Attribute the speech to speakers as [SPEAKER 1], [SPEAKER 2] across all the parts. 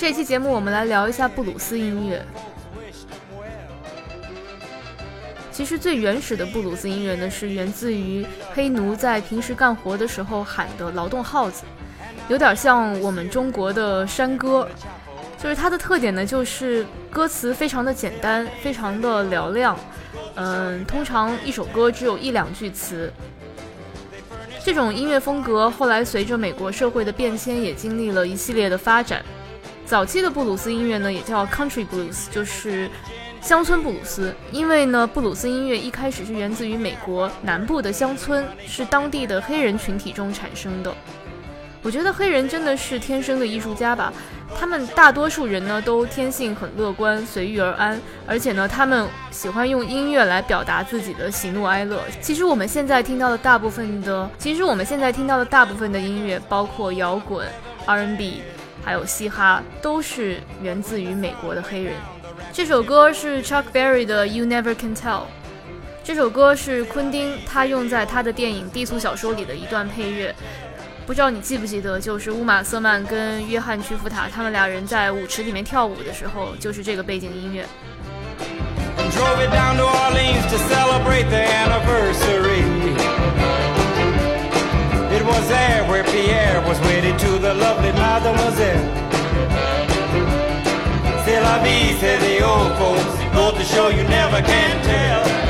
[SPEAKER 1] 这期节目我们来聊一下布鲁斯音乐。其实最原始的布鲁斯音乐呢，是源自于黑奴在平时干活的时候喊的劳动号子，有点像我们中国的山歌。就是它的特点呢，就是歌词非常的简单，非常的嘹亮。嗯，通常一首歌只有一两句词。这种音乐风格后来随着美国社会的变迁，也经历了一系列的发展。早期的布鲁斯音乐呢，也叫 Country Blues，就是。乡村布鲁斯，因为呢，布鲁斯音乐一开始是源自于美国南部的乡村，是当地的黑人群体中产生的。我觉得黑人真的是天生的艺术家吧，他们大多数人呢都天性很乐观，随遇而安，而且呢，他们喜欢用音乐来表达自己的喜怒哀乐。其实我们现在听到的大部分的，其实我们现在听到的大部分的音乐，包括摇滚、R&B，还有嘻哈，都是源自于美国的黑人。这首歌是 Chuck Berry 的《You Never Can Tell》。这首歌是昆汀他用在他的电影《低俗小说》里的一段配乐。不知道你记不记得，就是乌玛瑟曼跟约翰屈服塔他们俩人在舞池里面跳舞的时候，就是这个背景音乐。And Mademoiselle. C'est la vie, say the old folks. Go to show you never can tell.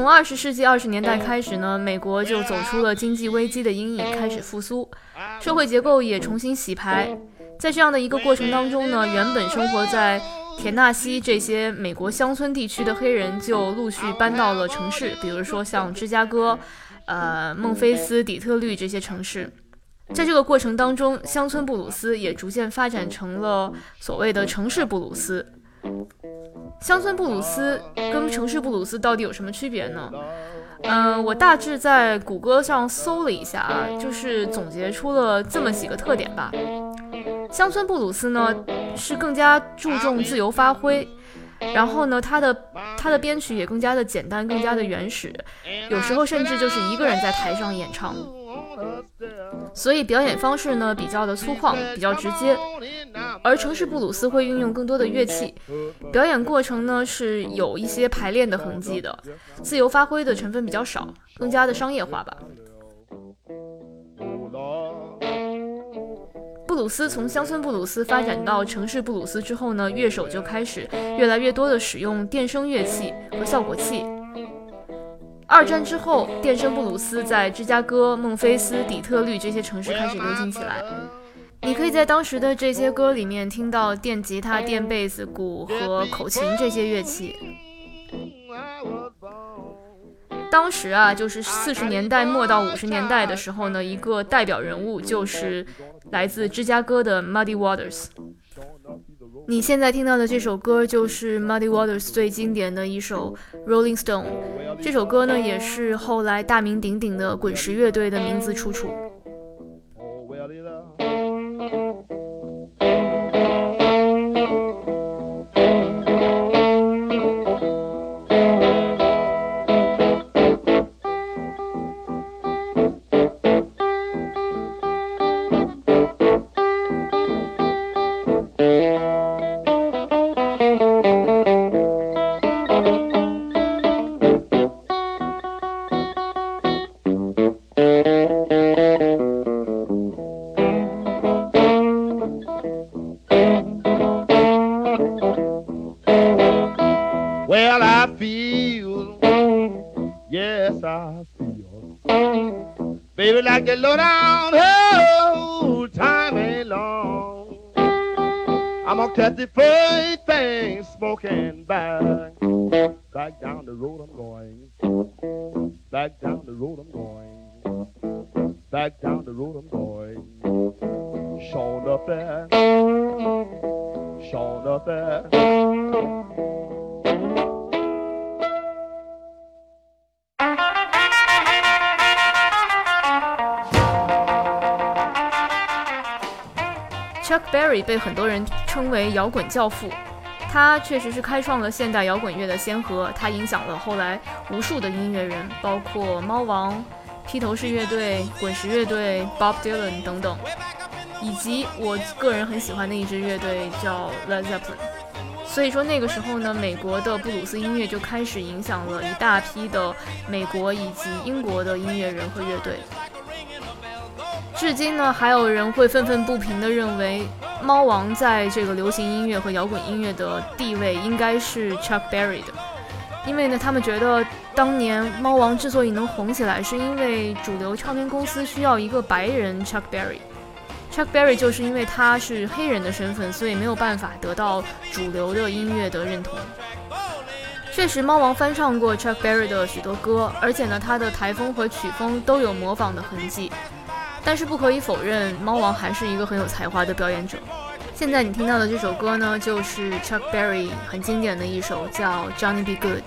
[SPEAKER 1] 从二十世纪二十年代开始呢，美国就走出了经济危机的阴影，开始复苏，社会结构也重新洗牌。在这样的一个过程当中呢，原本生活在田纳西这些美国乡村地区的黑人就陆续搬到了城市，比如说像芝加哥、呃孟菲斯、底特律这些城市。在这个过程当中，乡村布鲁斯也逐渐发展成了所谓的城市布鲁斯。乡村布鲁斯跟城市布鲁斯到底有什么区别呢？嗯，我大致在谷歌上搜了一下啊，就是总结出了这么几个特点吧。乡村布鲁斯呢是更加注重自由发挥，然后呢，它的它的编曲也更加的简单，更加的原始，有时候甚至就是一个人在台上演唱。所以表演方式呢比较的粗犷，比较直接，而城市布鲁斯会运用更多的乐器，表演过程呢是有一些排练的痕迹的，自由发挥的成分比较少，更加的商业化吧。布鲁斯从乡村布鲁斯发展到城市布鲁斯之后呢，乐手就开始越来越多的使用电声乐器和效果器。二战之后，电声布鲁斯在芝加哥、孟菲斯、底特律这些城市开始流行起来。你可以在当时的这些歌里面听到电吉他、电贝斯、鼓和口琴这些乐器。当时啊，就是四十年代末到五十年代的时候呢，一个代表人物就是来自芝加哥的 Muddy Waters。你现在听到的这首歌就是 Muddy Waters 最经典的一首 Rolling Stone。这首歌呢，也是后来大名鼎鼎的滚石乐队的名字出处。Yes, I feel.
[SPEAKER 2] Baby, like a low down oh, time ain't long. I'm gonna catch the first thing smoking back. Back down the road I'm going. Back down the road I'm going. Back down the road I'm going. Showing up there. Showing up there.
[SPEAKER 1] Chuck Berry 被很多人称为摇滚教父，他确实是开创了现代摇滚乐的先河。他影响了后来无数的音乐人，包括猫王、披头士乐队、滚石乐队、Bob Dylan 等等，以及我个人很喜欢的一支乐队叫 Led Zeppelin。所以说那个时候呢，美国的布鲁斯音乐就开始影响了一大批的美国以及英国的音乐人和乐队。至今呢，还有人会愤愤不平地认为，猫王在这个流行音乐和摇滚音乐的地位应该是 Chuck Berry 的，因为呢，他们觉得当年猫王之所以能红起来，是因为主流唱片公司需要一个白人 Chuck Berry。Chuck Berry 就是因为他是黑人的身份，所以没有办法得到主流的音乐的认同。确实，猫王翻唱过 Chuck Berry 的许多歌，而且呢，他的台风和曲风都有模仿的痕迹。但是不可以否认，猫王还是一个很有才华的表演者。现在你听到的这首歌呢，就是 Chuck Berry 很经典的一首，叫《Johnny B. Good》。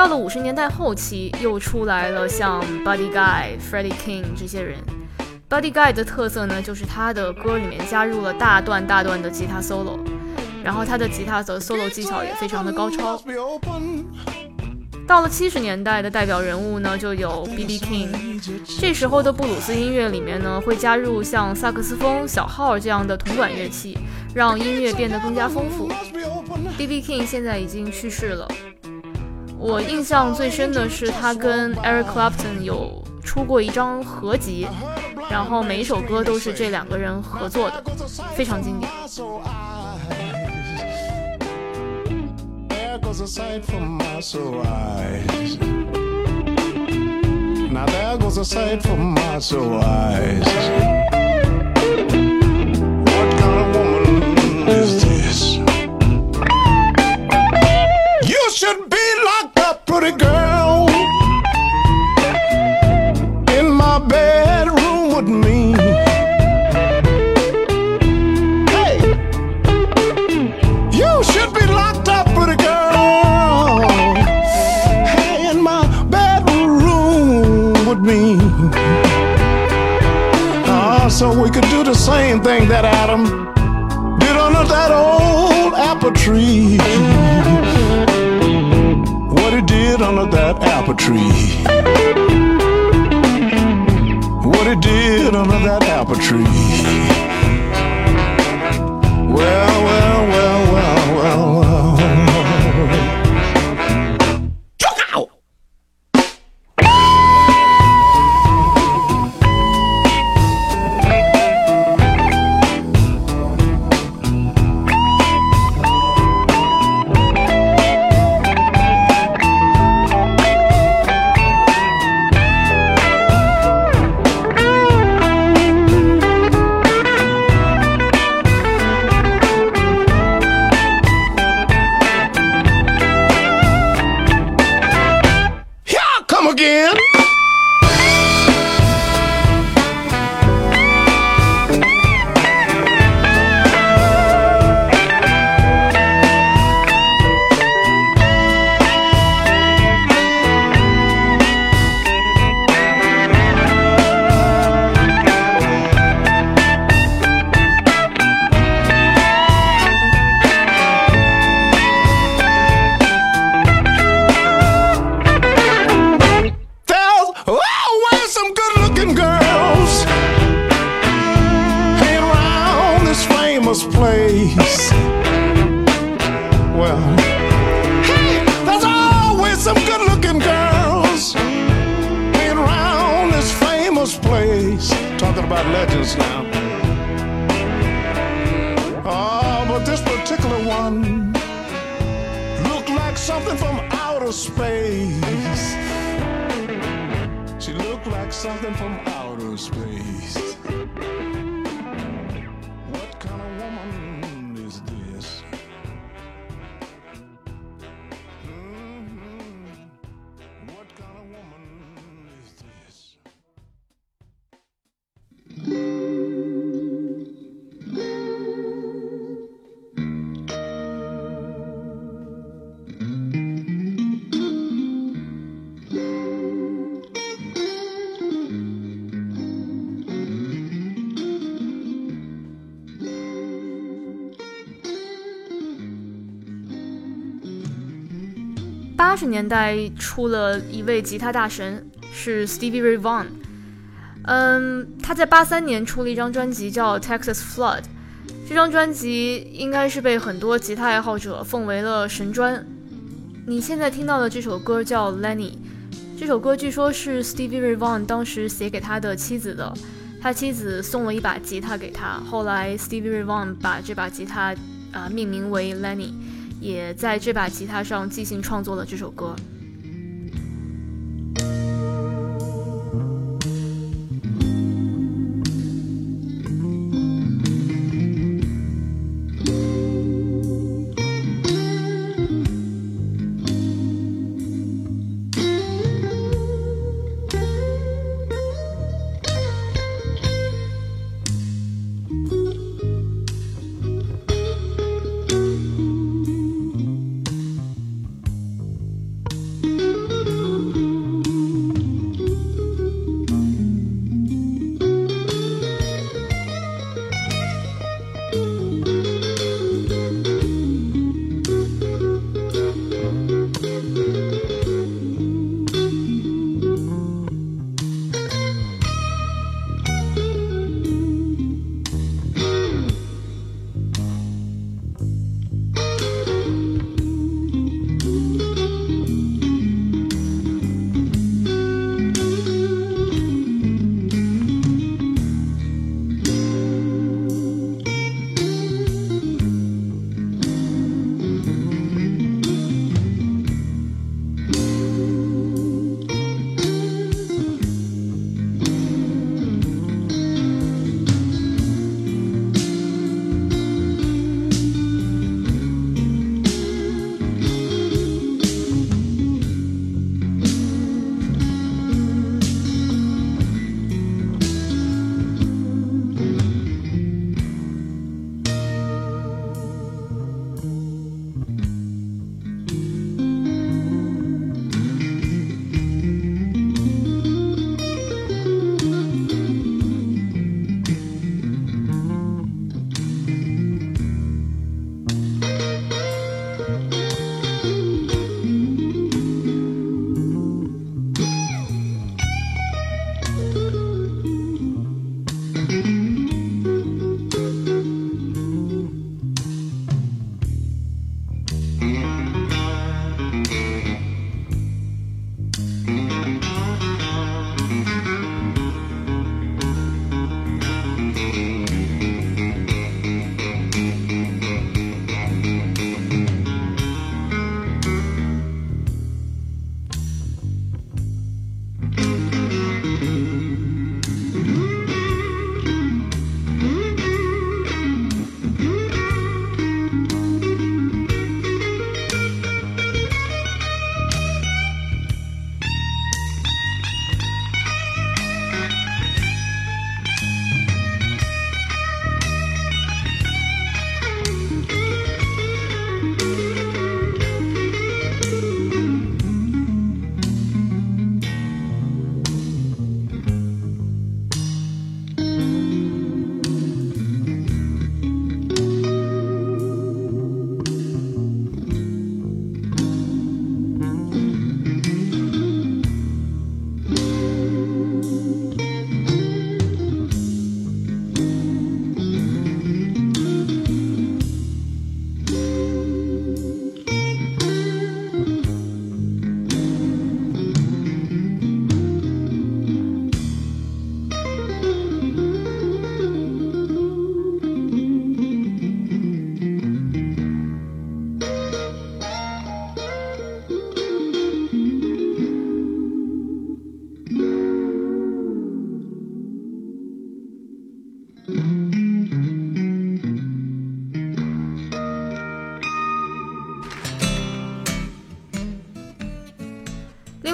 [SPEAKER 1] 到了五十年代后期，又出来了像 Buddy Guy、Freddie King 这些人。Buddy Guy 的特色呢，就是他的歌里面加入了大段大段的吉他 solo，然后他的吉他的 solo 技巧也非常的高超。到了七十年代的代表人物呢，就有 B.B. King。这时候的布鲁斯音乐里面呢，会加入像萨克斯风、小号这样的铜管乐器，让音乐变得更加丰富。B.B. King 现在已经去世了。我印象最深的是他跟 Eric Clapton 有出过一张合集，然后每一首歌都是这两个人合作的，非常经典。
[SPEAKER 3] Girl in my bedroom with me. Hey, you should be locked up, pretty girl. Hey, in my bedroom with me. Uh, so we could do the same thing that Adam did under that old apple tree did under that apple tree. What it did under that apple tree. Well, well, She looked like something from outer space.
[SPEAKER 1] 八十年代出了一位吉他大神，是 Stevie Ray Vaughan。嗯，他在八三年出了一张专辑叫《Texas Flood》，这张专辑应该是被很多吉他爱好者奉为了神专。你现在听到的这首歌叫《Lenny》，这首歌据说是 Stevie Ray Vaughan 当时写给他的妻子的，他妻子送了一把吉他给他，后来 Stevie Ray Vaughan 把这把吉他啊、命名为 Lenny。也在这把吉他上即兴创作了这首歌。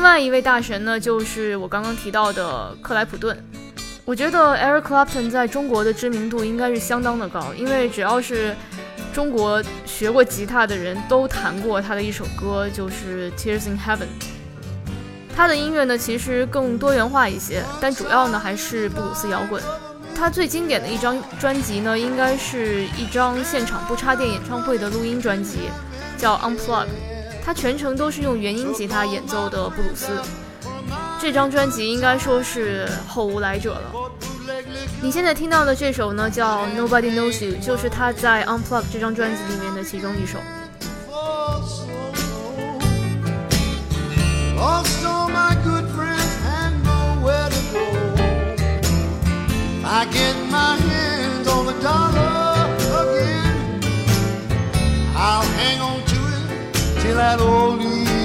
[SPEAKER 1] 另外一位大神呢，就是我刚刚提到的克莱普顿。我觉得 Eric Clapton 在中国的知名度应该是相当的高，因为只要是中国学过吉他的人都弹过他的一首歌，就是《Tears in Heaven》。他的音乐呢，其实更多元化一些，但主要呢还是布鲁斯摇滚。他最经典的一张专辑呢，应该是一张现场不插电演唱会的录音专辑，叫《Unplug》。他全程都是用原音吉他演奏的布鲁斯。这张专辑应该说是后无来者了。你现在听到的这首呢，叫《Nobody Knows You》，就是他在《Unplug》这张专辑里面的其中一首。
[SPEAKER 4] I'll hang on till that old